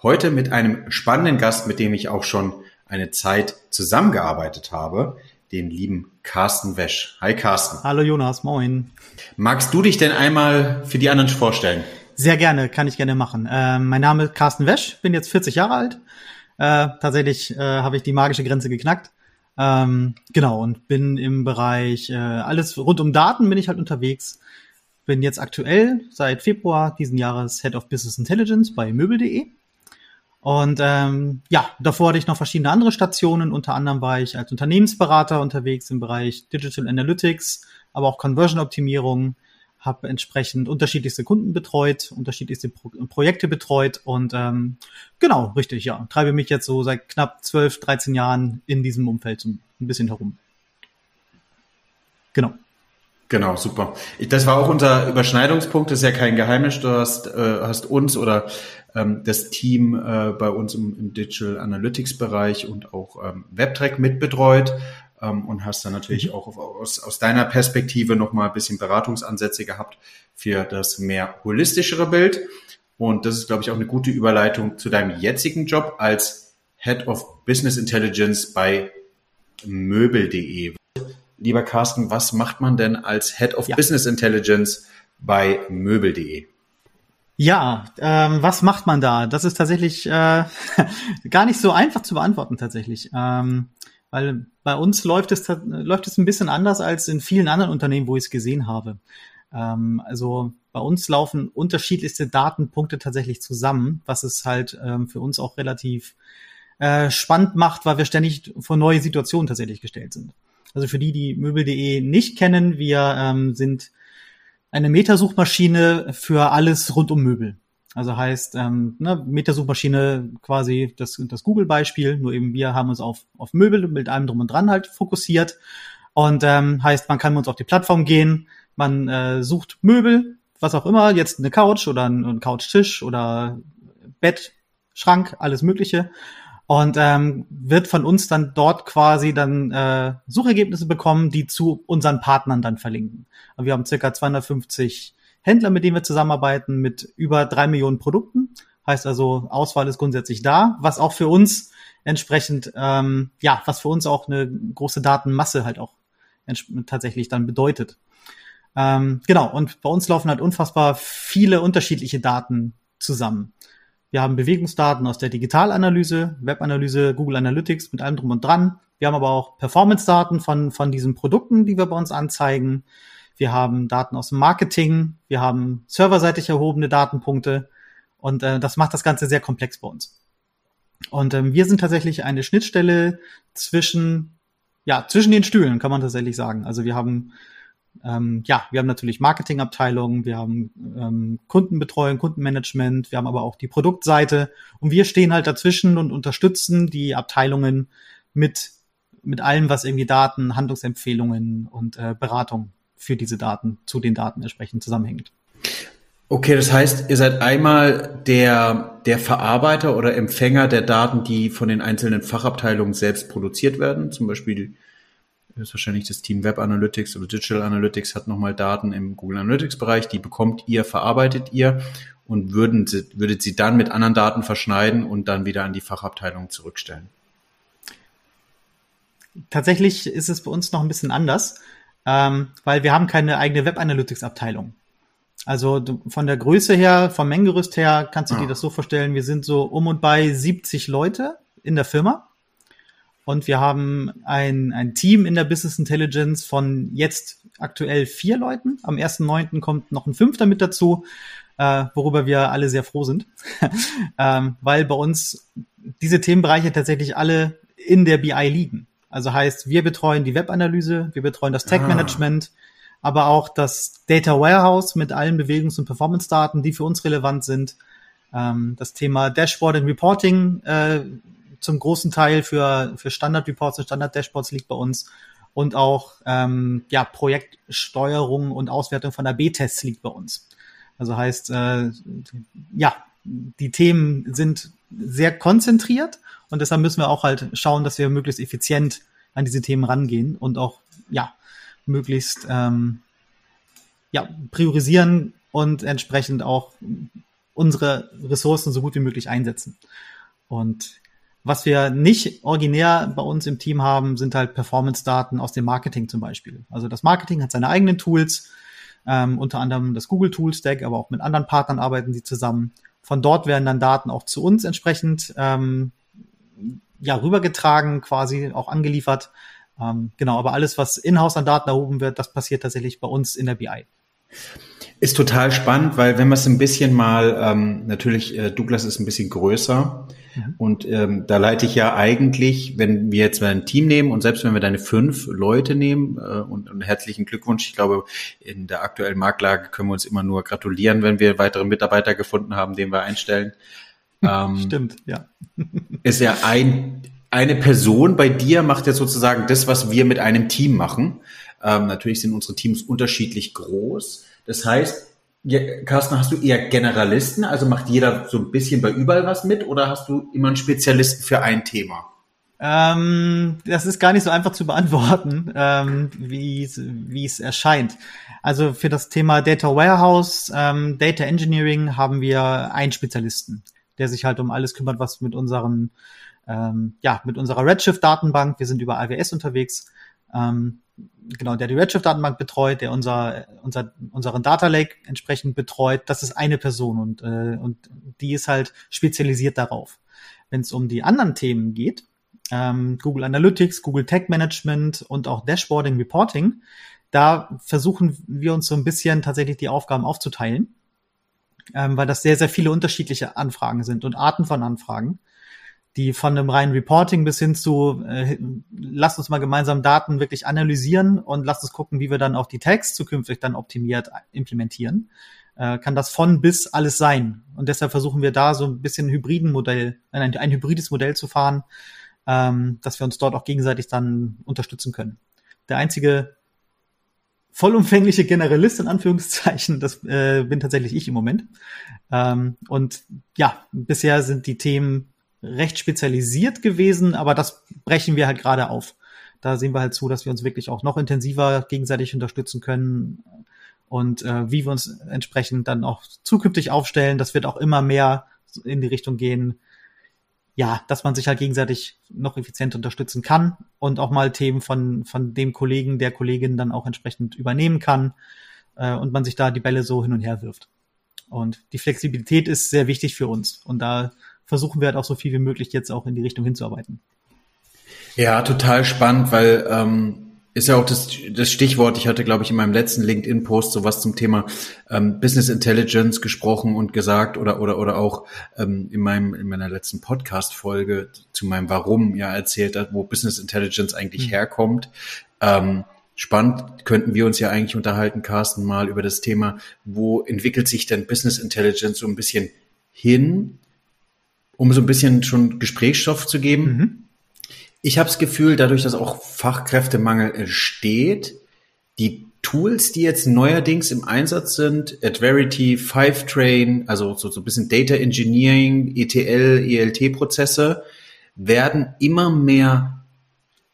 Heute mit einem spannenden Gast, mit dem ich auch schon eine Zeit zusammengearbeitet habe, den lieben Carsten Wesch. Hi Carsten. Hallo Jonas, moin. Magst du dich denn einmal für die anderen vorstellen? Sehr gerne, kann ich gerne machen. Äh, mein Name ist Carsten Wesch, bin jetzt 40 Jahre alt. Äh, tatsächlich äh, habe ich die magische Grenze geknackt. Ähm, genau, und bin im Bereich äh, alles rund um Daten bin ich halt unterwegs. Bin jetzt aktuell seit Februar diesen Jahres Head of Business Intelligence bei möbel.de. Und ähm, ja, davor hatte ich noch verschiedene andere Stationen. Unter anderem war ich als Unternehmensberater unterwegs im Bereich Digital Analytics, aber auch Conversion-Optimierung, habe entsprechend unterschiedlichste Kunden betreut, unterschiedlichste Pro Projekte betreut und ähm, genau, richtig, ja. Treibe mich jetzt so seit knapp 12, 13 Jahren in diesem Umfeld so ein bisschen herum. Genau. Genau, super. Das war auch unser Überschneidungspunkt, das ist ja kein Geheimnis. Du hast, äh, hast uns oder ähm, das Team äh, bei uns im, im Digital Analytics Bereich und auch ähm, WebTrack mitbetreut ähm, und hast dann natürlich mhm. auch aus, aus deiner Perspektive nochmal ein bisschen Beratungsansätze gehabt für das mehr holistischere Bild. Und das ist, glaube ich, auch eine gute Überleitung zu deinem jetzigen Job als Head of Business Intelligence bei Möbel.de. Lieber Carsten, was macht man denn als Head of ja. Business Intelligence bei Möbel.de? Ja, ähm, was macht man da? Das ist tatsächlich äh, gar nicht so einfach zu beantworten tatsächlich. Ähm, weil bei uns läuft es, läuft es ein bisschen anders als in vielen anderen Unternehmen, wo ich es gesehen habe. Ähm, also bei uns laufen unterschiedlichste Datenpunkte tatsächlich zusammen, was es halt ähm, für uns auch relativ äh, spannend macht, weil wir ständig vor neue Situationen tatsächlich gestellt sind. Also für die, die Möbel.de nicht kennen, wir ähm, sind eine Metasuchmaschine für alles rund um Möbel. Also heißt, ähm, ne, Metasuchmaschine quasi das, das Google-Beispiel, nur eben wir haben uns auf, auf Möbel mit allem drum und dran halt fokussiert. Und ähm, heißt, man kann mit uns auf die Plattform gehen, man äh, sucht Möbel, was auch immer, jetzt eine Couch oder ein, ein Couchtisch oder Bett, Schrank, alles Mögliche. Und ähm, wird von uns dann dort quasi dann äh, Suchergebnisse bekommen, die zu unseren Partnern dann verlinken. Und wir haben circa 250 Händler, mit denen wir zusammenarbeiten, mit über drei Millionen Produkten. Heißt also, Auswahl ist grundsätzlich da, was auch für uns entsprechend, ähm, ja, was für uns auch eine große Datenmasse halt auch tatsächlich dann bedeutet. Ähm, genau, und bei uns laufen halt unfassbar viele unterschiedliche Daten zusammen. Wir haben Bewegungsdaten aus der Digitalanalyse, Webanalyse, Google Analytics mit allem drum und dran. Wir haben aber auch Performance-Daten von, von diesen Produkten, die wir bei uns anzeigen. Wir haben Daten aus dem Marketing, wir haben serverseitig erhobene Datenpunkte und äh, das macht das Ganze sehr komplex bei uns. Und ähm, wir sind tatsächlich eine Schnittstelle zwischen, ja, zwischen den Stühlen, kann man tatsächlich sagen. Also wir haben ähm, ja, wir haben natürlich Marketingabteilungen, wir haben ähm, Kundenbetreuung, Kundenmanagement, wir haben aber auch die Produktseite und wir stehen halt dazwischen und unterstützen die Abteilungen mit mit allem, was irgendwie Daten, Handlungsempfehlungen und äh, Beratung für diese Daten zu den Daten entsprechend zusammenhängt. Okay, das heißt, ihr seid einmal der, der Verarbeiter oder Empfänger der Daten, die von den einzelnen Fachabteilungen selbst produziert werden. Zum Beispiel ist wahrscheinlich das Team Web Analytics oder Digital Analytics hat nochmal Daten im Google Analytics Bereich, die bekommt ihr, verarbeitet ihr und würden, würdet sie dann mit anderen Daten verschneiden und dann wieder an die Fachabteilung zurückstellen. Tatsächlich ist es bei uns noch ein bisschen anders ähm, weil wir haben keine eigene Web Analytics Abteilung. Also du, von der Größe her, vom Mengengerüst her, kannst du ja. dir das so vorstellen, wir sind so um und bei 70 Leute in der Firma. Und wir haben ein, ein Team in der Business Intelligence von jetzt aktuell vier Leuten. Am 1.9. kommt noch ein fünfter mit dazu, äh, worüber wir alle sehr froh sind. ähm, weil bei uns diese Themenbereiche tatsächlich alle in der BI liegen. Also heißt, wir betreuen die Webanalyse, wir betreuen das Tag-Management, ah. aber auch das Data Warehouse mit allen Bewegungs- und Performance-Daten, die für uns relevant sind. Ähm, das Thema Dashboard und Reporting äh, zum großen Teil für, für Standard-Reports und Standard-Dashboards liegt bei uns. Und auch ähm, ja, Projektsteuerung und Auswertung von AB-Tests liegt bei uns. Also heißt, äh, ja, die Themen sind sehr konzentriert und deshalb müssen wir auch halt schauen, dass wir möglichst effizient an diese Themen rangehen und auch ja möglichst ähm, ja priorisieren und entsprechend auch unsere Ressourcen so gut wie möglich einsetzen. Und was wir nicht originär bei uns im Team haben, sind halt Performance-Daten aus dem Marketing zum Beispiel. Also das Marketing hat seine eigenen Tools, ähm, unter anderem das Google Tool Stack, aber auch mit anderen Partnern arbeiten sie zusammen. Von dort werden dann Daten auch zu uns entsprechend ähm, ja rübergetragen, quasi auch angeliefert. Ähm, genau, aber alles, was in-house an Daten erhoben wird, das passiert tatsächlich bei uns in der BI. Ist total spannend, weil wenn man es ein bisschen mal, ähm, natürlich, äh, Douglas ist ein bisschen größer mhm. und ähm, da leite ich ja eigentlich, wenn wir jetzt mal ein Team nehmen und selbst wenn wir deine fünf Leute nehmen äh, und, und herzlichen Glückwunsch, ich glaube, in der aktuellen Marktlage können wir uns immer nur gratulieren, wenn wir weitere Mitarbeiter gefunden haben, den wir einstellen. Ähm, Stimmt, ja. ist ja ein, eine Person bei dir macht ja sozusagen das, was wir mit einem Team machen. Ähm, natürlich sind unsere Teams unterschiedlich groß. Das heißt, Carsten, hast du eher Generalisten, also macht jeder so ein bisschen bei überall was mit oder hast du immer einen Spezialisten für ein Thema? Ähm, das ist gar nicht so einfach zu beantworten, ähm, wie es erscheint. Also für das Thema Data Warehouse, ähm, Data Engineering haben wir einen Spezialisten, der sich halt um alles kümmert, was mit unseren, ähm, ja, mit unserer Redshift-Datenbank, wir sind über AWS unterwegs, ähm, genau, der die Redshift-Datenbank betreut, der unser, unser, unseren Data Lake entsprechend betreut, das ist eine Person und, äh, und die ist halt spezialisiert darauf. Wenn es um die anderen Themen geht, ähm, Google Analytics, Google Tech Management und auch Dashboarding, Reporting, da versuchen wir uns so ein bisschen tatsächlich die Aufgaben aufzuteilen, ähm, weil das sehr, sehr viele unterschiedliche Anfragen sind und Arten von Anfragen die von einem reinen Reporting bis hin zu, äh, lasst uns mal gemeinsam Daten wirklich analysieren und lasst uns gucken, wie wir dann auch die Tags zukünftig dann optimiert implementieren. Äh, kann das von bis alles sein. Und deshalb versuchen wir da so ein bisschen ein hybriden Modell, ein, ein hybrides Modell zu fahren, ähm, dass wir uns dort auch gegenseitig dann unterstützen können. Der einzige vollumfängliche Generalist in Anführungszeichen, das äh, bin tatsächlich ich im Moment. Ähm, und ja, bisher sind die Themen recht spezialisiert gewesen, aber das brechen wir halt gerade auf. Da sehen wir halt zu, dass wir uns wirklich auch noch intensiver gegenseitig unterstützen können und äh, wie wir uns entsprechend dann auch zukünftig aufstellen. Das wird auch immer mehr in die Richtung gehen, ja, dass man sich halt gegenseitig noch effizient unterstützen kann und auch mal Themen von, von dem Kollegen, der Kollegin dann auch entsprechend übernehmen kann äh, und man sich da die Bälle so hin und her wirft. Und die Flexibilität ist sehr wichtig für uns. Und da versuchen wir halt auch so viel wie möglich jetzt auch in die Richtung hinzuarbeiten. Ja, total spannend, weil ähm, ist ja auch das, das Stichwort, ich hatte, glaube ich, in meinem letzten LinkedIn-Post sowas zum Thema ähm, Business Intelligence gesprochen und gesagt oder oder oder auch ähm, in meinem in meiner letzten Podcast-Folge zu meinem Warum ja erzählt hat, wo Business Intelligence eigentlich mhm. herkommt. Ähm, spannend könnten wir uns ja eigentlich unterhalten, Carsten, mal über das Thema, wo entwickelt sich denn Business Intelligence so ein bisschen hin? Um so ein bisschen schon Gesprächsstoff zu geben. Mhm. Ich habe das Gefühl, dadurch, dass auch Fachkräftemangel entsteht, die Tools, die jetzt neuerdings im Einsatz sind, Adverity, Fivetrain, also so, so ein bisschen Data Engineering, ETL, ELT-Prozesse, werden immer mehr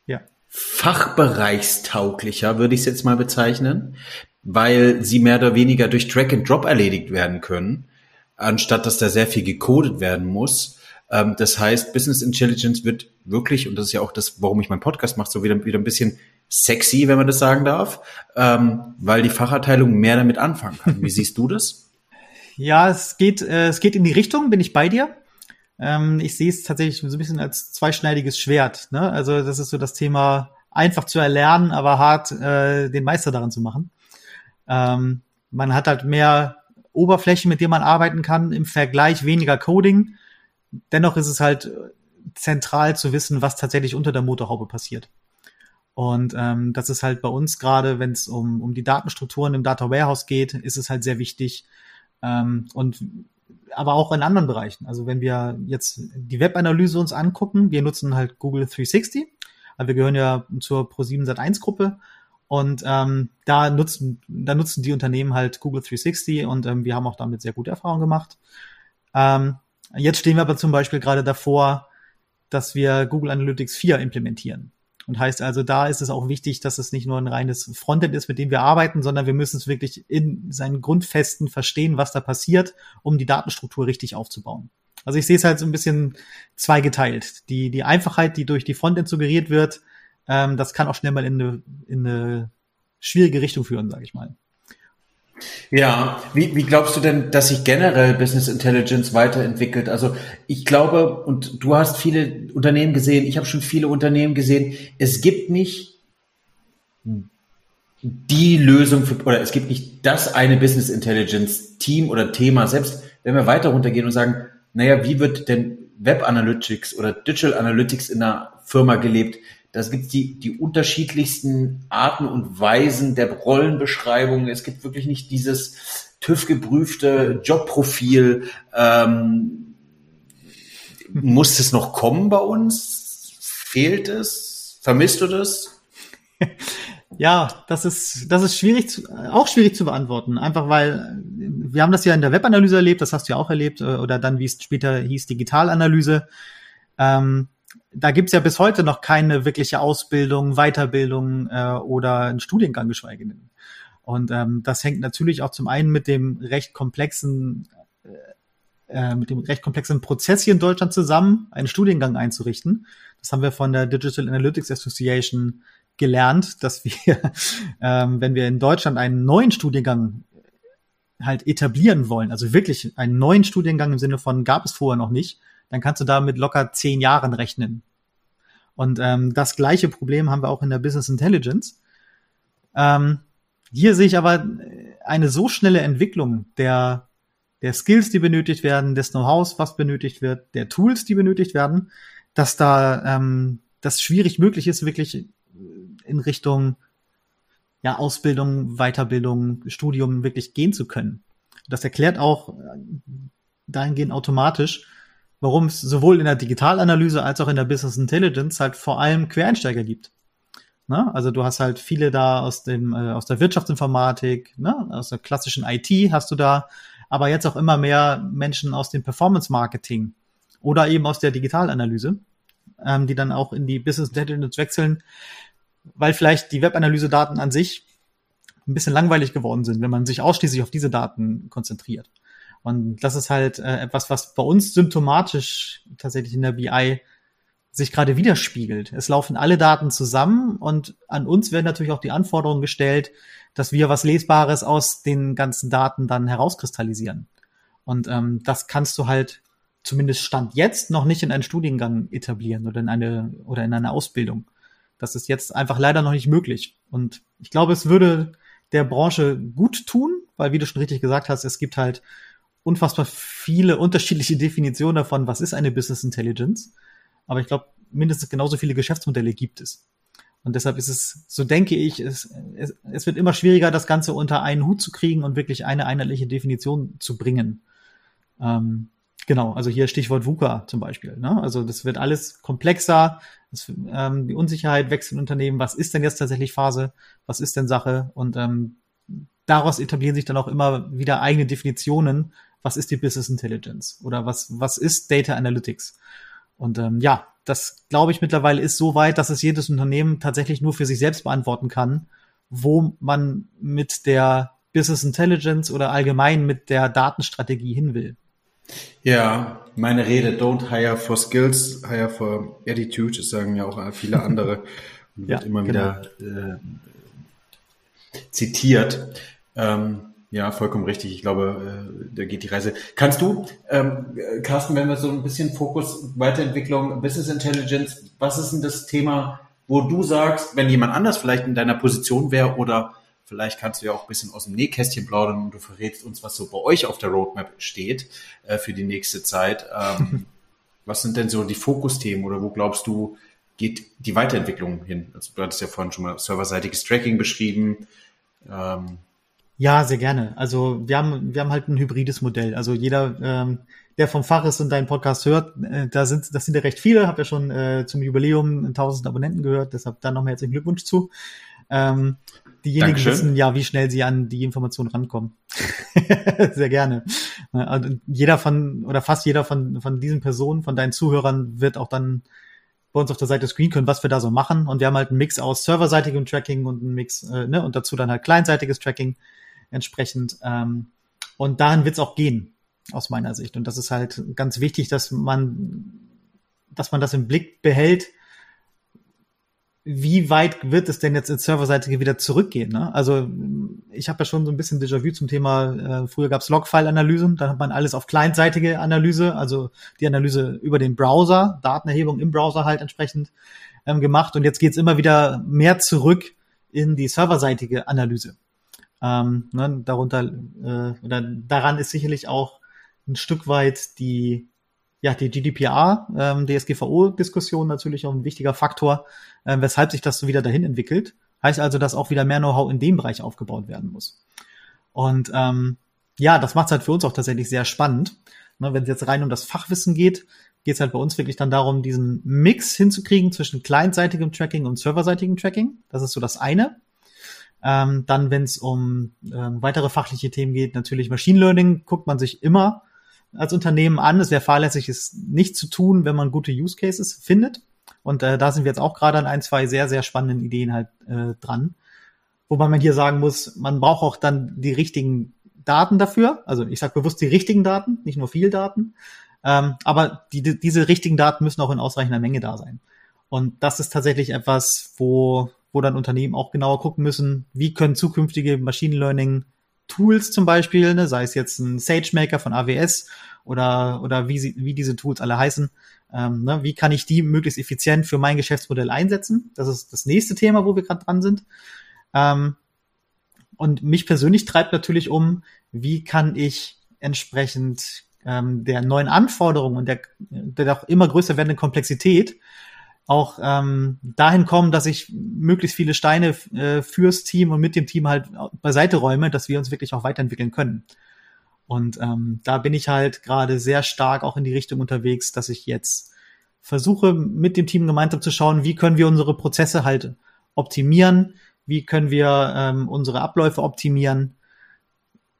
ja. fachbereichstauglicher, würde ich es jetzt mal bezeichnen, weil sie mehr oder weniger durch Drag and Drop erledigt werden können anstatt dass da sehr viel gecodet werden muss. Ähm, das heißt, Business Intelligence wird wirklich, und das ist ja auch das, warum ich meinen Podcast mache, so wieder, wieder ein bisschen sexy, wenn man das sagen darf, ähm, weil die Fachabteilung mehr damit anfangen kann. Wie siehst du das? Ja, es geht, äh, es geht in die Richtung, bin ich bei dir. Ähm, ich sehe es tatsächlich so ein bisschen als zweischneidiges Schwert. Ne? Also das ist so das Thema einfach zu erlernen, aber hart äh, den Meister daran zu machen. Ähm, man hat halt mehr Oberflächen, mit denen man arbeiten kann, im Vergleich weniger Coding. Dennoch ist es halt zentral zu wissen, was tatsächlich unter der Motorhaube passiert. Und ähm, das ist halt bei uns gerade, wenn es um, um die Datenstrukturen im Data Warehouse geht, ist es halt sehr wichtig. Ähm, und aber auch in anderen Bereichen. Also wenn wir jetzt die Webanalyse uns angucken, wir nutzen halt Google 360. Also wir gehören ja zur Pro7 Sat1 Gruppe und ähm, da nutzen, da nutzen die Unternehmen halt Google 360 und ähm, wir haben auch damit sehr gute Erfahrungen gemacht. Ähm, jetzt stehen wir aber zum Beispiel gerade davor, dass wir Google Analytics 4 implementieren. Und heißt also, da ist es auch wichtig, dass es nicht nur ein reines Frontend ist, mit dem wir arbeiten, sondern wir müssen es wirklich in seinen Grundfesten verstehen, was da passiert, um die Datenstruktur richtig aufzubauen. Also ich sehe es halt so ein bisschen zweigeteilt. Die, die Einfachheit, die durch die Frontend suggeriert wird, ähm, das kann auch schnell mal in eine, in eine schwierige Richtung führen, sage ich mal. Ja, wie, wie glaubst du denn, dass sich generell Business Intelligence weiterentwickelt? Also ich glaube, und du hast viele Unternehmen gesehen, ich habe schon viele Unternehmen gesehen, es gibt nicht die Lösung für, oder es gibt nicht das eine Business Intelligence Team oder Thema. Selbst wenn wir weiter runtergehen und sagen, naja, wie wird denn Web Analytics oder Digital Analytics in einer Firma gelebt? Das gibt die, die unterschiedlichsten Arten und Weisen der Rollenbeschreibung. Es gibt wirklich nicht dieses TÜV-geprüfte Jobprofil. Ähm, muss es noch kommen bei uns? Fehlt es? Vermisst du das? Ja, das ist, das ist schwierig, zu, auch schwierig zu beantworten. Einfach weil wir haben das ja in der Webanalyse erlebt, das hast du ja auch erlebt, äh, oder dann, wie es später hieß, Digitalanalyse. Ähm, da gibt's ja bis heute noch keine wirkliche Ausbildung, Weiterbildung äh, oder einen Studiengang geschweige denn. Und ähm, das hängt natürlich auch zum einen mit dem recht komplexen äh, äh, mit dem recht komplexen Prozess hier in Deutschland zusammen, einen Studiengang einzurichten. Das haben wir von der Digital Analytics Association gelernt, dass wir, ähm, wenn wir in Deutschland einen neuen Studiengang halt etablieren wollen, also wirklich einen neuen Studiengang im Sinne von gab es vorher noch nicht, dann kannst du da mit locker zehn Jahren rechnen. Und ähm, das gleiche Problem haben wir auch in der Business Intelligence. Ähm, hier sehe ich aber eine so schnelle Entwicklung der, der Skills, die benötigt werden, des Know-hows, was benötigt wird, der Tools, die benötigt werden, dass da ähm, das schwierig möglich ist, wirklich in Richtung ja, Ausbildung, Weiterbildung, Studium wirklich gehen zu können. Das erklärt auch dahingehend automatisch, warum es sowohl in der Digitalanalyse als auch in der Business Intelligence halt vor allem Quereinsteiger gibt. Ne? Also du hast halt viele da aus dem äh, aus der Wirtschaftsinformatik, ne? aus der klassischen IT hast du da, aber jetzt auch immer mehr Menschen aus dem Performance Marketing oder eben aus der Digitalanalyse, ähm, die dann auch in die Business Intelligence wechseln, weil vielleicht die Webanalyse-Daten an sich ein bisschen langweilig geworden sind, wenn man sich ausschließlich auf diese Daten konzentriert. Und das ist halt äh, etwas, was bei uns symptomatisch tatsächlich in der BI sich gerade widerspiegelt. Es laufen alle Daten zusammen und an uns werden natürlich auch die Anforderungen gestellt, dass wir was Lesbares aus den ganzen Daten dann herauskristallisieren. Und ähm, das kannst du halt zumindest Stand jetzt noch nicht in einen Studiengang etablieren oder in eine oder in eine Ausbildung. Das ist jetzt einfach leider noch nicht möglich. Und ich glaube, es würde der Branche gut tun, weil wie du schon richtig gesagt hast, es gibt halt unfassbar viele unterschiedliche Definitionen davon, was ist eine Business Intelligence. Aber ich glaube, mindestens genauso viele Geschäftsmodelle gibt es. Und deshalb ist es, so denke ich, es, es, es wird immer schwieriger, das Ganze unter einen Hut zu kriegen und wirklich eine einheitliche Definition zu bringen. Ähm, genau, also hier Stichwort VUCA zum Beispiel. Ne? Also das wird alles komplexer, das, ähm, die Unsicherheit wächst in Unternehmen. Was ist denn jetzt tatsächlich Phase? Was ist denn Sache? Und ähm, daraus etablieren sich dann auch immer wieder eigene Definitionen, was ist die Business Intelligence oder was, was ist Data Analytics. Und ähm, ja, das glaube ich mittlerweile ist so weit, dass es jedes Unternehmen tatsächlich nur für sich selbst beantworten kann, wo man mit der Business Intelligence oder allgemein mit der Datenstrategie hin will. Ja, meine Rede, don't hire for skills, hire for attitude, das sagen ja auch viele andere und wird ja, immer genau. wieder äh, zitiert. Ähm, ja, vollkommen richtig. Ich glaube, äh, da geht die Reise. Kannst du, ähm, Carsten, wenn wir so ein bisschen Fokus Weiterentwicklung, Business Intelligence, was ist denn das Thema, wo du sagst, wenn jemand anders vielleicht in deiner Position wäre oder vielleicht kannst du ja auch ein bisschen aus dem Nähkästchen plaudern und du verrätst uns, was so bei euch auf der Roadmap steht äh, für die nächste Zeit. Ähm, was sind denn so die Fokusthemen oder wo glaubst du, geht die Weiterentwicklung hin? Also du hattest ja vorhin schon mal serverseitiges Tracking beschrieben. Ähm, Ja, sehr gerne. Also wir haben, wir haben halt ein hybrides Modell. Also jeder, ähm, der vom Fach ist und deinen Podcast hört, äh, da sind, das sind ja recht viele, habe ja schon äh, zum Jubiläum 1000 Abonnenten gehört, deshalb dann nochmal herzlichen Glückwunsch zu. Ähm, diejenigen Dankeschön. wissen ja, wie schnell sie an die Informationen rankommen. sehr gerne. Und jeder von, oder fast jeder von, von diesen Personen, von deinen Zuhörern wird auch dann bei uns auf der Seite screen können, was wir da so machen. Und wir haben halt einen Mix aus serverseitigem Tracking und einen Mix, äh, ne, und dazu dann halt kleinseitiges Tracking entsprechend. Ähm, und dahin wird es auch gehen, aus meiner Sicht. Und das ist halt ganz wichtig, dass man, dass man das im Blick behält, wie weit wird es denn jetzt ins Serverseitige wieder zurückgehen? Ne? Also ich habe ja schon so ein bisschen Déjà-vu zum Thema, äh, früher gab es Logfile-Analysen, dann hat man alles auf kleinseitige Analyse, also die Analyse über den Browser, Datenerhebung im Browser halt entsprechend ähm, gemacht. Und jetzt geht's immer wieder mehr zurück in die serverseitige Analyse. Ähm, ne, darunter äh, oder daran ist sicherlich auch ein Stück weit die ja die GDPR, ähm, DSGVO-Diskussion natürlich auch ein wichtiger Faktor, äh, weshalb sich das so wieder dahin entwickelt. Heißt also, dass auch wieder mehr Know-how in dem Bereich aufgebaut werden muss. Und ähm, ja, das macht es halt für uns auch tatsächlich sehr spannend. Ne, Wenn es jetzt rein um das Fachwissen geht, geht es halt bei uns wirklich dann darum, diesen Mix hinzukriegen zwischen clientseitigem Tracking und serverseitigem Tracking. Das ist so das eine. Ähm, dann, wenn es um ähm, weitere fachliche Themen geht, natürlich Machine Learning, guckt man sich immer als Unternehmen an. Es wäre fahrlässig, es nicht zu tun, wenn man gute Use Cases findet. Und äh, da sind wir jetzt auch gerade an ein, zwei sehr, sehr spannenden Ideen halt äh, dran. Wobei man hier sagen muss, man braucht auch dann die richtigen Daten dafür. Also ich sage bewusst die richtigen Daten, nicht nur viel Daten. Ähm, aber die, die, diese richtigen Daten müssen auch in ausreichender Menge da sein. Und das ist tatsächlich etwas, wo wo dann Unternehmen auch genauer gucken müssen, wie können zukünftige Machine Learning Tools zum Beispiel, ne, sei es jetzt ein SageMaker von AWS oder, oder wie, sie, wie diese Tools alle heißen, ähm, ne, wie kann ich die möglichst effizient für mein Geschäftsmodell einsetzen? Das ist das nächste Thema, wo wir gerade dran sind. Ähm, und mich persönlich treibt natürlich um, wie kann ich entsprechend ähm, der neuen Anforderungen und der, der auch immer größer werdenden Komplexität auch ähm, dahin kommen, dass ich möglichst viele Steine äh, fürs Team und mit dem Team halt beiseite räume, dass wir uns wirklich auch weiterentwickeln können. Und ähm, da bin ich halt gerade sehr stark auch in die Richtung unterwegs, dass ich jetzt versuche, mit dem Team gemeinsam zu schauen, wie können wir unsere Prozesse halt optimieren, wie können wir ähm, unsere Abläufe optimieren,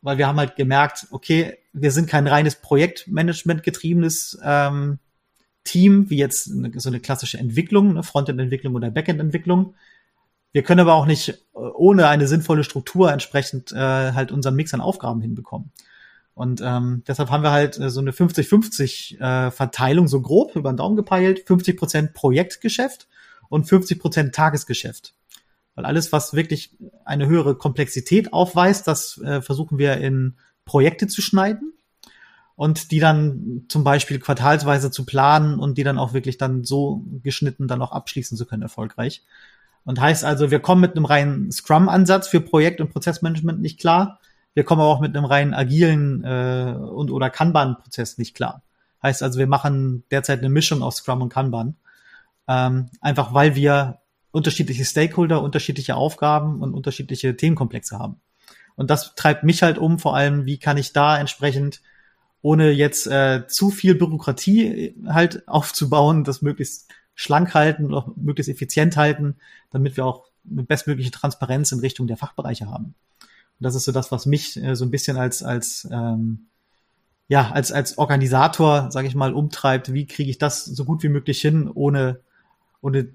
weil wir haben halt gemerkt, okay, wir sind kein reines Projektmanagement getriebenes ähm, Team, wie jetzt so eine klassische Entwicklung, eine Frontend-Entwicklung oder Backend-Entwicklung. Wir können aber auch nicht äh, ohne eine sinnvolle Struktur entsprechend äh, halt unseren Mix an Aufgaben hinbekommen. Und ähm, deshalb haben wir halt äh, so eine 50-50 äh, Verteilung, so grob über den Daumen gepeilt, 50 Prozent Projektgeschäft und 50 Prozent Tagesgeschäft. Weil alles, was wirklich eine höhere Komplexität aufweist, das äh, versuchen wir in Projekte zu schneiden und die dann zum Beispiel quartalsweise zu planen und die dann auch wirklich dann so geschnitten dann auch abschließen zu können erfolgreich. Und heißt also, wir kommen mit einem reinen Scrum-Ansatz für Projekt- und Prozessmanagement nicht klar. Wir kommen aber auch mit einem reinen agilen äh, und oder Kanban-Prozess nicht klar. Heißt also, wir machen derzeit eine Mischung aus Scrum und Kanban. Ähm, einfach weil wir unterschiedliche Stakeholder, unterschiedliche Aufgaben und unterschiedliche Themenkomplexe haben. Und das treibt mich halt um, vor allem, wie kann ich da entsprechend ohne jetzt äh, zu viel Bürokratie äh, halt aufzubauen, das möglichst schlank halten und auch möglichst effizient halten, damit wir auch eine bestmögliche Transparenz in Richtung der Fachbereiche haben. Und das ist so das, was mich äh, so ein bisschen als als ähm, ja als als Organisator, sage ich mal, umtreibt. Wie kriege ich das so gut wie möglich hin, ohne ohne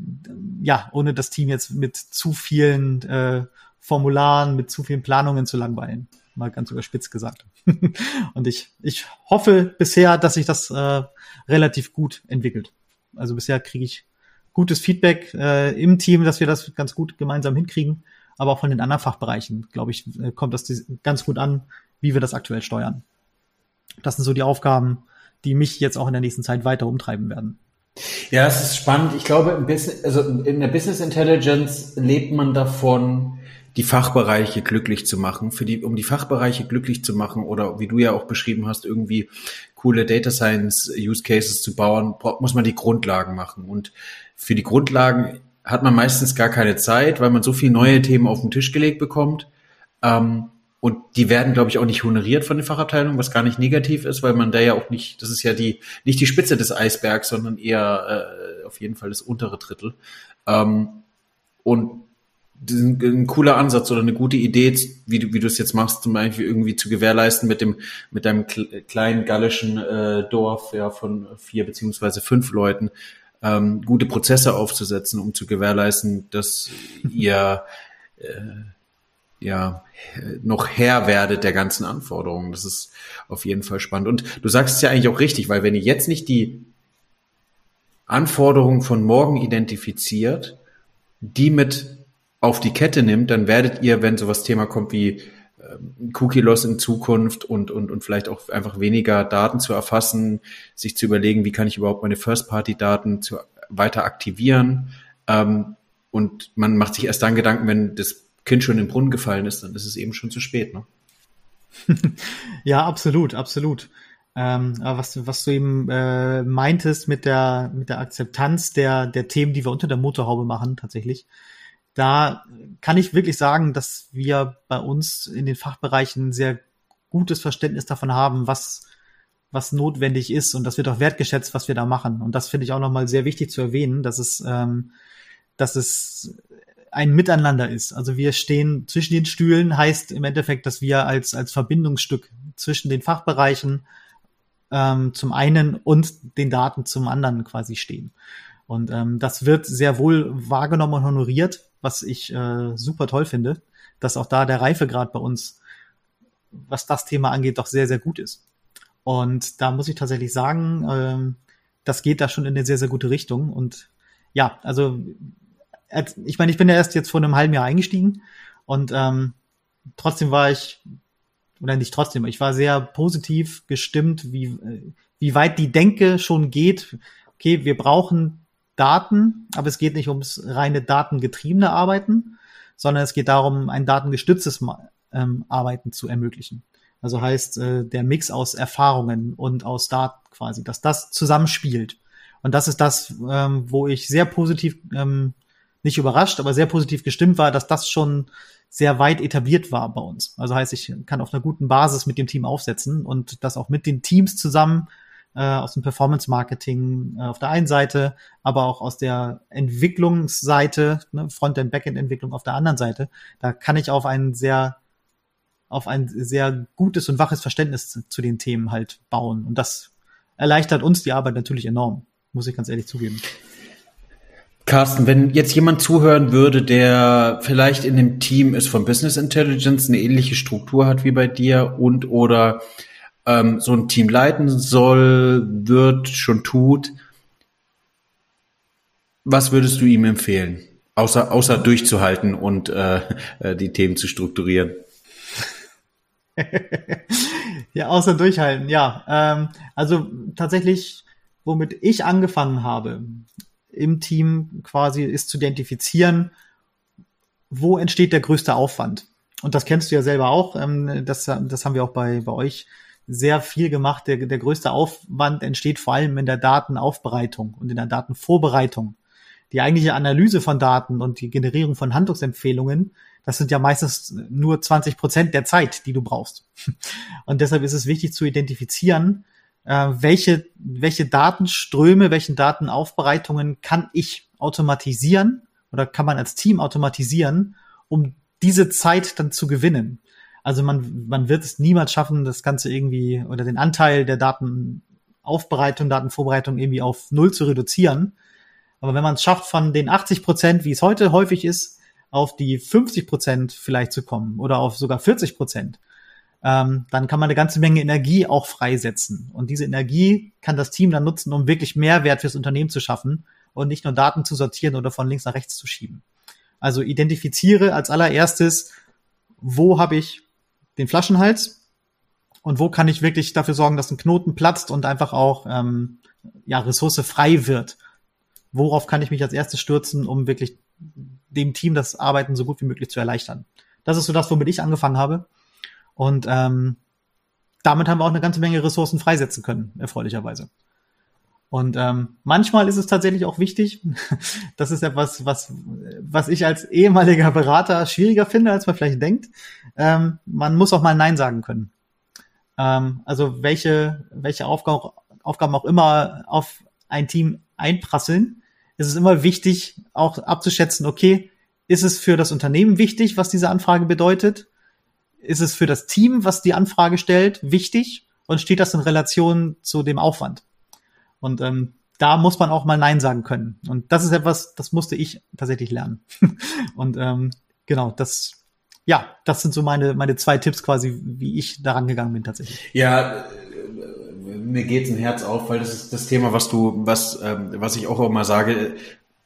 ja ohne das Team jetzt mit zu vielen äh, Formularen, mit zu vielen Planungen zu langweilen mal ganz überspitzt gesagt. und ich, ich hoffe bisher, dass sich das äh, relativ gut entwickelt. Also bisher kriege ich gutes Feedback äh, im Team, dass wir das ganz gut gemeinsam hinkriegen. Aber auch von den anderen Fachbereichen, glaube ich, äh, kommt das ganz gut an, wie wir das aktuell steuern. Das sind so die Aufgaben, die mich jetzt auch in der nächsten Zeit weiter umtreiben werden. Ja, es ist spannend. Ich glaube, im Business, also in der Business Intelligence lebt man davon, die Fachbereiche glücklich zu machen, für die, um die Fachbereiche glücklich zu machen oder wie du ja auch beschrieben hast, irgendwie coole Data Science Use Cases zu bauen, muss man die Grundlagen machen. Und für die Grundlagen hat man meistens gar keine Zeit, weil man so viele neue Themen auf den Tisch gelegt bekommt. Ähm, und die werden, glaube ich, auch nicht honoriert von den Fachabteilungen, was gar nicht negativ ist, weil man da ja auch nicht, das ist ja die, nicht die Spitze des Eisbergs, sondern eher äh, auf jeden Fall das untere Drittel. Ähm, und ein, cooler Ansatz oder eine gute Idee, wie du, wie du es jetzt machst, zum Beispiel irgendwie zu gewährleisten mit dem, mit deinem kleinen gallischen äh, Dorf ja, von vier beziehungsweise fünf Leuten, ähm, gute Prozesse aufzusetzen, um zu gewährleisten, dass ihr äh, ja noch Herr werdet der ganzen Anforderungen. Das ist auf jeden Fall spannend. Und du sagst es ja eigentlich auch richtig, weil wenn ihr jetzt nicht die Anforderungen von morgen identifiziert, die mit auf die Kette nimmt, dann werdet ihr, wenn sowas Thema kommt wie ähm, Cookie Loss in Zukunft und, und, und vielleicht auch einfach weniger Daten zu erfassen, sich zu überlegen, wie kann ich überhaupt meine First-Party-Daten zu, weiter aktivieren. Ähm, und man macht sich erst dann Gedanken, wenn das Kind schon in den Brunnen gefallen ist, dann ist es eben schon zu spät. Ne? ja, absolut, absolut. Ähm, was, was du eben äh, meintest mit der, mit der Akzeptanz der, der Themen, die wir unter der Motorhaube machen, tatsächlich da kann ich wirklich sagen, dass wir bei uns in den Fachbereichen ein sehr gutes Verständnis davon haben, was, was notwendig ist. Und das wird auch wertgeschätzt, was wir da machen. Und das finde ich auch nochmal sehr wichtig zu erwähnen, dass es, ähm, dass es ein Miteinander ist. Also wir stehen zwischen den Stühlen, heißt im Endeffekt, dass wir als, als Verbindungsstück zwischen den Fachbereichen ähm, zum einen und den Daten zum anderen quasi stehen. Und ähm, das wird sehr wohl wahrgenommen und honoriert was ich äh, super toll finde, dass auch da der Reifegrad bei uns, was das Thema angeht, doch sehr, sehr gut ist. Und da muss ich tatsächlich sagen, ähm, das geht da schon in eine sehr, sehr gute Richtung. Und ja, also ich meine, ich bin ja erst jetzt vor einem halben Jahr eingestiegen und ähm, trotzdem war ich, oder nicht trotzdem, ich war sehr positiv gestimmt, wie, wie weit die Denke schon geht. Okay, wir brauchen Daten, aber es geht nicht ums reine datengetriebene Arbeiten, sondern es geht darum, ein datengestütztes ähm, Arbeiten zu ermöglichen. Also heißt äh, der Mix aus Erfahrungen und aus Daten quasi, dass das zusammenspielt. Und das ist das, ähm, wo ich sehr positiv, ähm, nicht überrascht, aber sehr positiv gestimmt war, dass das schon sehr weit etabliert war bei uns. Also heißt, ich kann auf einer guten Basis mit dem Team aufsetzen und das auch mit den Teams zusammen äh, aus dem Performance Marketing äh, auf der einen Seite, aber auch aus der Entwicklungsseite, ne, Frontend, Backend Entwicklung auf der anderen Seite. Da kann ich auf ein sehr auf ein sehr gutes und waches Verständnis zu, zu den Themen halt bauen. Und das erleichtert uns die Arbeit natürlich enorm, muss ich ganz ehrlich zugeben. Carsten, wenn jetzt jemand zuhören würde, der vielleicht in dem Team ist von Business Intelligence, eine ähnliche Struktur hat wie bei dir und oder ähm, so ein Team leiten soll, wird, schon tut, was würdest du ihm empfehlen? Außer, außer durchzuhalten und äh, äh die Themen zu strukturieren. ja, außer durchhalten, ja. Ähm, also tatsächlich, womit ich angefangen habe, im Team quasi ist zu identifizieren, wo entsteht der größte Aufwand. Und das kennst du ja selber auch. Ähm, das, das haben wir auch bei, bei euch sehr viel gemacht. Der, der größte Aufwand entsteht vor allem in der Datenaufbereitung und in der Datenvorbereitung. Die eigentliche Analyse von Daten und die Generierung von Handlungsempfehlungen, das sind ja meistens nur 20 Prozent der Zeit, die du brauchst. Und deshalb ist es wichtig zu identifizieren, äh, welche, welche Datenströme, welchen Datenaufbereitungen kann ich automatisieren oder kann man als Team automatisieren, um diese Zeit dann zu gewinnen. Also man, man wird es niemals schaffen, das Ganze irgendwie oder den Anteil der Datenaufbereitung, Datenvorbereitung irgendwie auf Null zu reduzieren. Aber wenn man es schafft, von den 80 Prozent, wie es heute häufig ist, auf die 50 Prozent vielleicht zu kommen oder auf sogar 40 Prozent, ähm, dann kann man eine ganze Menge Energie auch freisetzen. Und diese Energie kann das Team dann nutzen, um wirklich Mehrwert fürs Unternehmen zu schaffen und nicht nur Daten zu sortieren oder von links nach rechts zu schieben. Also identifiziere als allererstes, wo habe ich den Flaschenhals und wo kann ich wirklich dafür sorgen, dass ein Knoten platzt und einfach auch ähm, ja, Ressource frei wird. Worauf kann ich mich als erstes stürzen, um wirklich dem Team das Arbeiten so gut wie möglich zu erleichtern. Das ist so das, womit ich angefangen habe. Und ähm, damit haben wir auch eine ganze Menge Ressourcen freisetzen können, erfreulicherweise. Und ähm, manchmal ist es tatsächlich auch wichtig, das ist etwas, was, was ich als ehemaliger Berater schwieriger finde, als man vielleicht denkt. Ähm, man muss auch mal Nein sagen können. Ähm, also welche, welche Aufgaben, Aufgaben auch immer auf ein Team einprasseln, ist es immer wichtig, auch abzuschätzen, okay, ist es für das Unternehmen wichtig, was diese Anfrage bedeutet? Ist es für das Team, was die Anfrage stellt, wichtig? Und steht das in Relation zu dem Aufwand? Und ähm, da muss man auch mal Nein sagen können. Und das ist etwas, das musste ich tatsächlich lernen. und ähm, genau, das, ja, das sind so meine, meine zwei Tipps quasi, wie ich daran gegangen bin tatsächlich. Ja, mir geht's ein Herz auf, weil das ist das Thema, was du, was, ähm, was ich auch immer sage.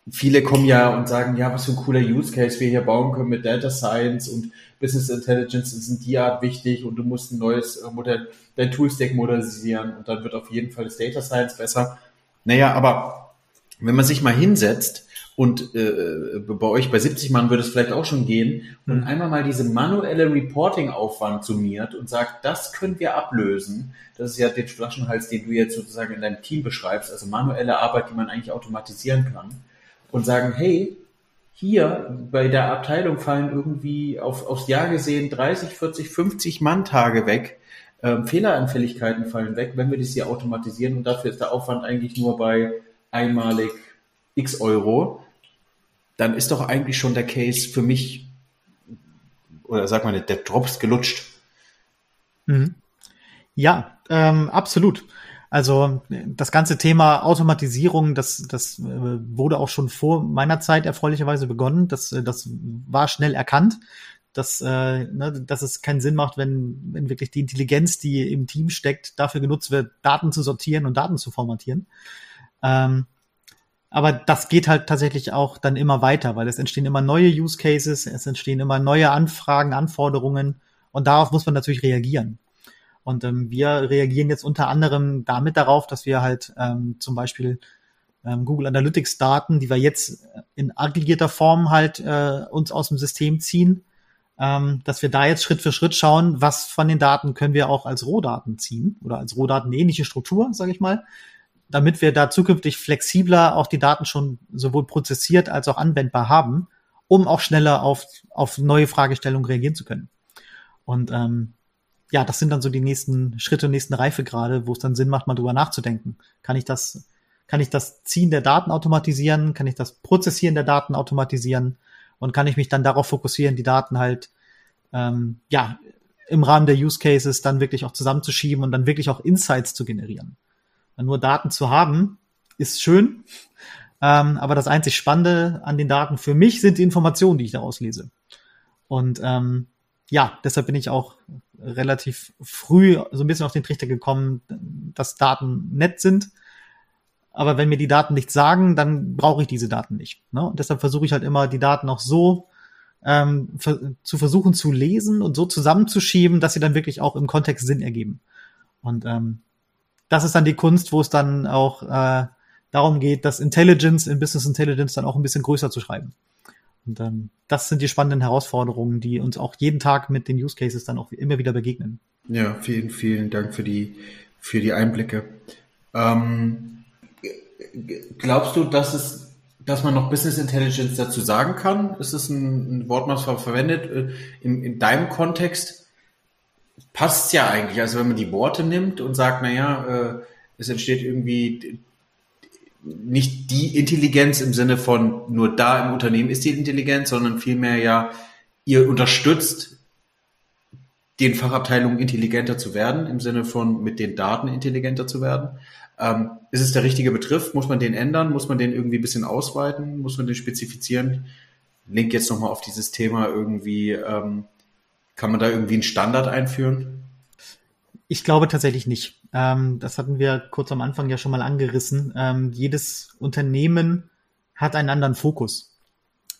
Viele kommen ja und sagen, ja, was für ein cooler Use Case wir hier bauen können mit Data Science und Business Intelligence ist in die Art wichtig und du musst ein neues äh, Modell, dein Toolstack modernisieren und dann wird auf jeden Fall das Data Science besser. Naja, aber wenn man sich mal hinsetzt und äh, bei euch bei 70 Mann würde es vielleicht auch schon gehen und mhm. einmal mal diese manuelle Reporting-Aufwand summiert und sagt, das können wir ablösen. Das ist ja den Flaschenhals, den du jetzt sozusagen in deinem Team beschreibst, also manuelle Arbeit, die man eigentlich automatisieren kann. Und sagen, hey, hier bei der Abteilung fallen irgendwie auf, aufs Jahr gesehen 30, 40, 50 Manntage weg. Ähm, Fehleranfälligkeiten fallen weg, wenn wir das hier automatisieren und dafür ist der Aufwand eigentlich nur bei einmalig x Euro, dann ist doch eigentlich schon der Case für mich, oder sag mal, der Drops gelutscht. Mhm. Ja, ähm, absolut. Also das ganze Thema Automatisierung, das, das äh, wurde auch schon vor meiner Zeit erfreulicherweise begonnen. Das, äh, das war schnell erkannt, dass, äh, ne, dass es keinen Sinn macht, wenn, wenn wirklich die Intelligenz, die im Team steckt, dafür genutzt wird, Daten zu sortieren und Daten zu formatieren. Ähm, aber das geht halt tatsächlich auch dann immer weiter, weil es entstehen immer neue Use Cases, es entstehen immer neue Anfragen, Anforderungen und darauf muss man natürlich reagieren. Und ähm, wir reagieren jetzt unter anderem damit darauf, dass wir halt ähm, zum Beispiel ähm, Google Analytics Daten, die wir jetzt in aggregierter Form halt äh, uns aus dem System ziehen, ähm, dass wir da jetzt Schritt für Schritt schauen, was von den Daten können wir auch als Rohdaten ziehen oder als Rohdaten ähnliche Struktur, sage ich mal, damit wir da zukünftig flexibler auch die Daten schon sowohl prozessiert als auch anwendbar haben, um auch schneller auf, auf neue Fragestellungen reagieren zu können. Und ähm, ja, das sind dann so die nächsten Schritte, nächsten Reifegrade, wo es dann Sinn macht, mal drüber nachzudenken. Kann ich das, kann ich das Ziehen der Daten automatisieren? Kann ich das Prozessieren der Daten automatisieren? Und kann ich mich dann darauf fokussieren, die Daten halt, ähm, ja, im Rahmen der Use Cases dann wirklich auch zusammenzuschieben und dann wirklich auch Insights zu generieren. Weil nur Daten zu haben, ist schön. Ähm, aber das einzig Spannende an den Daten für mich sind die Informationen, die ich daraus lese. Und ähm, ja, deshalb bin ich auch relativ früh so ein bisschen auf den Trichter gekommen, dass Daten nett sind. Aber wenn mir die Daten nichts sagen, dann brauche ich diese Daten nicht. Ne? Und deshalb versuche ich halt immer, die Daten auch so ähm, zu versuchen zu lesen und so zusammenzuschieben, dass sie dann wirklich auch im Kontext Sinn ergeben. Und ähm, das ist dann die Kunst, wo es dann auch äh, darum geht, das Intelligence in Business Intelligence dann auch ein bisschen größer zu schreiben. Und ähm, das sind die spannenden Herausforderungen, die uns auch jeden Tag mit den Use Cases dann auch immer wieder begegnen. Ja, vielen, vielen Dank für die, für die Einblicke. Ähm, glaubst du, dass es, dass man noch Business Intelligence dazu sagen kann? Ist es ein, ein Wort, was man verwendet? Äh, in, in deinem Kontext passt ja eigentlich. Also wenn man die Worte nimmt und sagt, naja, äh, es entsteht irgendwie nicht die Intelligenz im Sinne von nur da im Unternehmen ist die Intelligenz, sondern vielmehr ja, ihr unterstützt den Fachabteilungen intelligenter zu werden, im Sinne von mit den Daten intelligenter zu werden. Ähm, ist es der richtige Begriff? Muss man den ändern? Muss man den irgendwie ein bisschen ausweiten? Muss man den spezifizieren? Link jetzt nochmal auf dieses Thema irgendwie, ähm, kann man da irgendwie einen Standard einführen? Ich glaube tatsächlich nicht. Ähm, das hatten wir kurz am Anfang ja schon mal angerissen. Ähm, jedes Unternehmen hat einen anderen Fokus.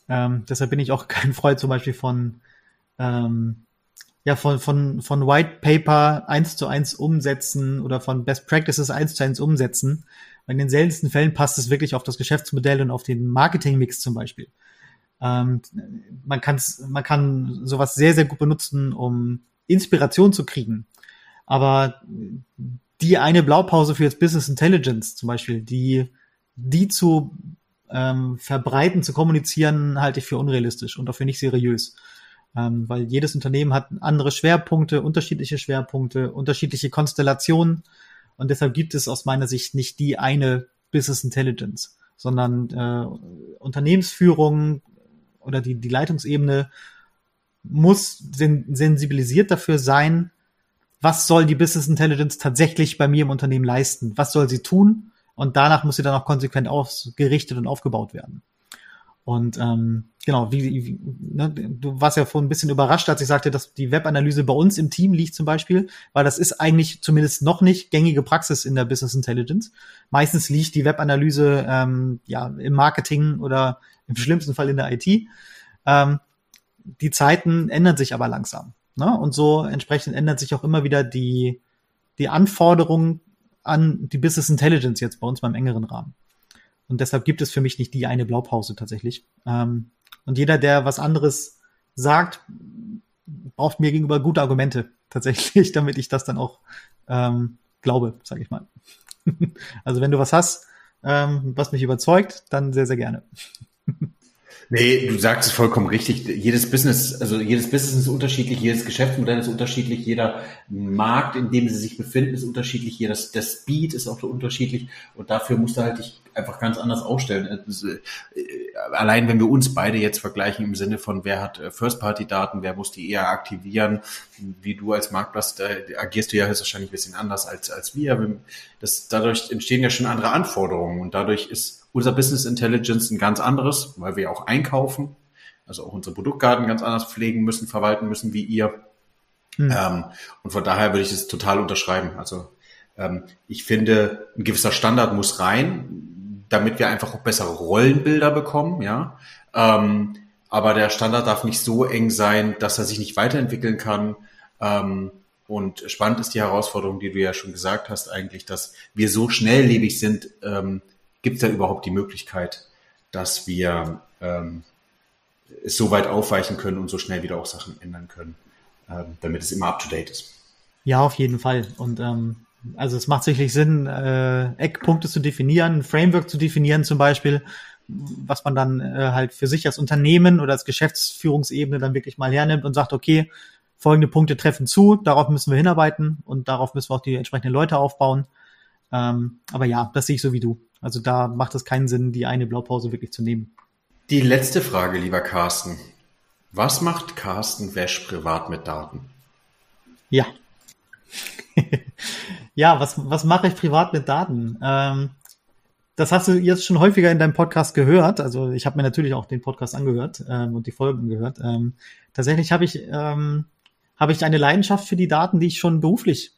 Ähm, deshalb bin ich auch kein Freund zum Beispiel von, ähm, ja, von, von, von White Paper eins zu eins umsetzen oder von Best Practices eins zu eins umsetzen. In den seltensten Fällen passt es wirklich auf das Geschäftsmodell und auf den Marketingmix zum Beispiel. Ähm, man, kann's, man kann sowas sehr, sehr gut benutzen, um Inspiration zu kriegen. Aber die eine Blaupause für jetzt Business Intelligence zum Beispiel, die, die zu ähm, verbreiten, zu kommunizieren, halte ich für unrealistisch und auch für nicht seriös. Ähm, weil jedes Unternehmen hat andere Schwerpunkte, unterschiedliche Schwerpunkte, unterschiedliche Konstellationen. Und deshalb gibt es aus meiner Sicht nicht die eine Business Intelligence, sondern äh, Unternehmensführung oder die, die Leitungsebene muss sen sensibilisiert dafür sein, was soll die Business Intelligence tatsächlich bei mir im Unternehmen leisten? Was soll sie tun? Und danach muss sie dann auch konsequent ausgerichtet und aufgebaut werden. Und ähm, genau, wie, wie ne, du warst ja vorhin ein bisschen überrascht, als ich sagte, dass die Webanalyse bei uns im Team liegt zum Beispiel, weil das ist eigentlich zumindest noch nicht gängige Praxis in der Business Intelligence. Meistens liegt die Webanalyse ähm, ja im Marketing oder im schlimmsten Fall in der IT. Ähm, die Zeiten ändern sich aber langsam. Ne? Und so entsprechend ändert sich auch immer wieder die, die Anforderungen an die Business Intelligence jetzt bei uns beim engeren Rahmen. Und deshalb gibt es für mich nicht die eine Blaupause tatsächlich. Ähm, und jeder, der was anderes sagt, braucht mir gegenüber gute Argumente tatsächlich, damit ich das dann auch ähm, glaube, sage ich mal. also wenn du was hast, ähm, was mich überzeugt, dann sehr, sehr gerne. Nee, du sagst es vollkommen richtig. Jedes Business, also jedes Business ist unterschiedlich, jedes Geschäftsmodell ist unterschiedlich, jeder Markt, in dem sie sich befinden, ist unterschiedlich, jeder, der Speed ist auch unterschiedlich und dafür musst du halt dich einfach ganz anders aufstellen. Äh, allein wenn wir uns beide jetzt vergleichen im Sinne von, wer hat äh, First-Party-Daten, wer muss die eher aktivieren, wie du als Marktplatz, agierst du ja höchstwahrscheinlich ein bisschen anders als, als wir. Das, dadurch entstehen ja schon andere Anforderungen und dadurch ist unser Business Intelligence ein ganz anderes, weil wir auch einkaufen, also auch unsere Produktgarten ganz anders pflegen müssen, verwalten müssen wie ihr. Mhm. Ähm, und von daher würde ich es total unterschreiben. Also ähm, ich finde, ein gewisser Standard muss rein, damit wir einfach auch bessere Rollenbilder bekommen, ja. Ähm, aber der Standard darf nicht so eng sein, dass er sich nicht weiterentwickeln kann. Ähm, und spannend ist die Herausforderung, die du ja schon gesagt hast, eigentlich, dass wir so schnelllebig sind, ähm, gibt es da überhaupt die Möglichkeit, dass wir ähm, es so weit aufweichen können und so schnell wieder auch Sachen ändern können, ähm, damit es immer up-to-date ist. Ja, auf jeden Fall. Und ähm, also es macht sicherlich Sinn, äh, Eckpunkte zu definieren, ein Framework zu definieren zum Beispiel, was man dann äh, halt für sich als Unternehmen oder als Geschäftsführungsebene dann wirklich mal hernimmt und sagt, okay, folgende Punkte treffen zu, darauf müssen wir hinarbeiten und darauf müssen wir auch die entsprechenden Leute aufbauen. Ähm, aber ja, das sehe ich so wie du. Also da macht es keinen Sinn, die eine Blaupause wirklich zu nehmen. Die letzte Frage, lieber Carsten. Was macht Carsten Wesch privat mit Daten? Ja. ja, was, was mache ich privat mit Daten? Ähm, das hast du jetzt schon häufiger in deinem Podcast gehört. Also ich habe mir natürlich auch den Podcast angehört ähm, und die Folgen gehört. Ähm, tatsächlich habe ich, ähm, hab ich eine Leidenschaft für die Daten, die ich schon beruflich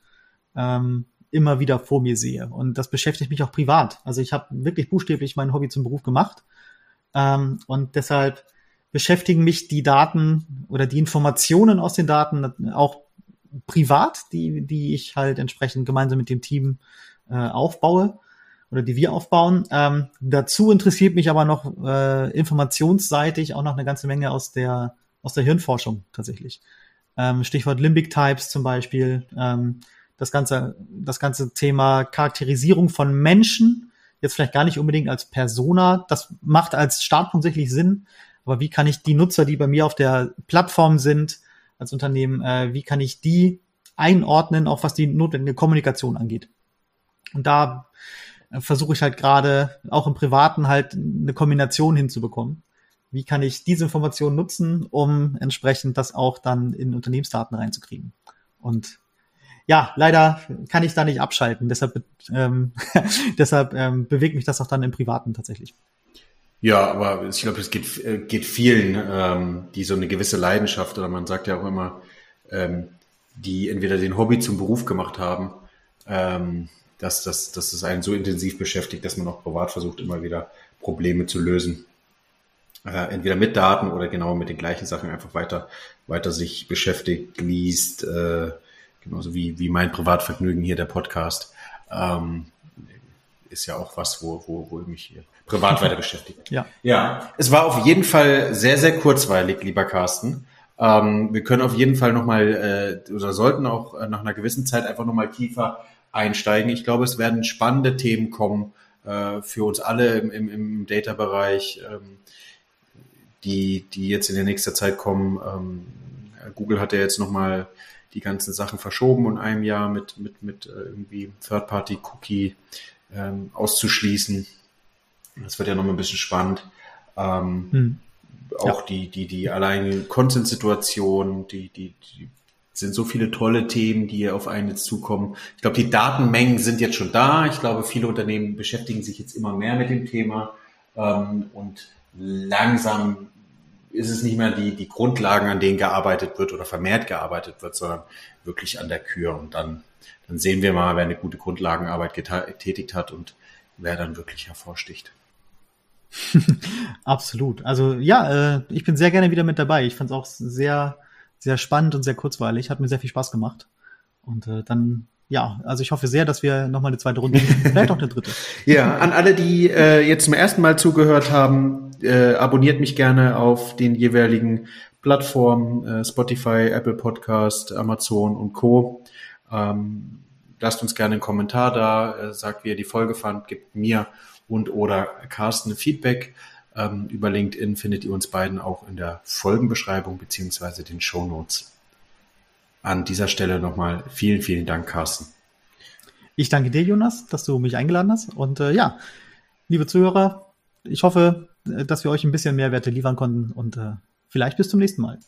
ähm, immer wieder vor mir sehe. Und das beschäftigt mich auch privat. Also ich habe wirklich buchstäblich mein Hobby zum Beruf gemacht. Ähm, und deshalb beschäftigen mich die Daten oder die Informationen aus den Daten auch privat, die, die ich halt entsprechend gemeinsam mit dem Team äh, aufbaue oder die wir aufbauen. Ähm, dazu interessiert mich aber noch äh, informationsseitig auch noch eine ganze Menge aus der, aus der Hirnforschung tatsächlich. Ähm, Stichwort Limbic Types zum Beispiel. Ähm, das ganze, das ganze Thema Charakterisierung von Menschen, jetzt vielleicht gar nicht unbedingt als Persona, das macht als Startpunkt sicherlich Sinn, aber wie kann ich die Nutzer, die bei mir auf der Plattform sind, als Unternehmen, äh, wie kann ich die einordnen, auch was die notwendige Kommunikation angeht? Und da äh, versuche ich halt gerade auch im Privaten halt eine Kombination hinzubekommen. Wie kann ich diese Information nutzen, um entsprechend das auch dann in Unternehmensdaten reinzukriegen? Und ja, leider kann ich da nicht abschalten. Deshalb, ähm, deshalb ähm, bewegt mich das auch dann im Privaten tatsächlich. Ja, aber ich glaube, es geht, äh, geht vielen, ähm, die so eine gewisse Leidenschaft oder man sagt ja auch immer, ähm, die entweder den Hobby zum Beruf gemacht haben, ähm, dass, dass, dass es einen so intensiv beschäftigt, dass man auch privat versucht, immer wieder Probleme zu lösen. Äh, entweder mit Daten oder genau mit den gleichen Sachen einfach weiter, weiter sich beschäftigt, liest, äh, genauso wie, wie mein Privatvergnügen hier, der Podcast, ähm, ist ja auch was, wo, wo, wo ich mich hier privat weiter beschäftige. Ja. ja, es war auf jeden Fall sehr, sehr kurzweilig, lieber Carsten. Ähm, wir können auf jeden Fall nochmal, äh, oder sollten auch äh, nach einer gewissen Zeit einfach nochmal tiefer einsteigen. Ich glaube, es werden spannende Themen kommen äh, für uns alle im, im, im Data-Bereich, ähm, die, die jetzt in der nächsten Zeit kommen. Ähm, Google hat ja jetzt nochmal die ganzen Sachen verschoben und einem Jahr mit, mit, mit äh, irgendwie Third-Party-Cookie ähm, auszuschließen. Das wird ja nochmal ein bisschen spannend. Ähm, hm. Auch ja. die, die, die alleine Content-Situation, die, die, die sind so viele tolle Themen, die auf einen jetzt zukommen. Ich glaube, die Datenmengen sind jetzt schon da. Ich glaube, viele Unternehmen beschäftigen sich jetzt immer mehr mit dem Thema. Ähm, und langsam ist es nicht mehr die, die Grundlagen, an denen gearbeitet wird oder vermehrt gearbeitet wird, sondern wirklich an der Kür. Und dann, dann sehen wir mal, wer eine gute Grundlagenarbeit getätigt hat und wer dann wirklich hervorsticht. Absolut. Also ja, äh, ich bin sehr gerne wieder mit dabei. Ich fand es auch sehr, sehr spannend und sehr kurzweilig. Hat mir sehr viel Spaß gemacht. Und äh, dann ja, also ich hoffe sehr, dass wir nochmal eine zweite Runde, vielleicht auch eine dritte. ja, an alle, die äh, jetzt zum ersten Mal zugehört haben, äh, abonniert mich gerne auf den jeweiligen Plattformen, äh, Spotify, Apple Podcast, Amazon und Co. Ähm, lasst uns gerne einen Kommentar da, äh, sagt, wie ihr die Folge fand, gebt mir und oder Carsten Feedback. Ähm, über LinkedIn findet ihr uns beiden auch in der Folgenbeschreibung beziehungsweise den Show Notes. An dieser Stelle nochmal vielen, vielen Dank, Carsten. Ich danke dir, Jonas, dass du mich eingeladen hast. Und äh, ja, liebe Zuhörer, ich hoffe, dass wir euch ein bisschen Mehrwerte liefern konnten und äh, vielleicht bis zum nächsten Mal.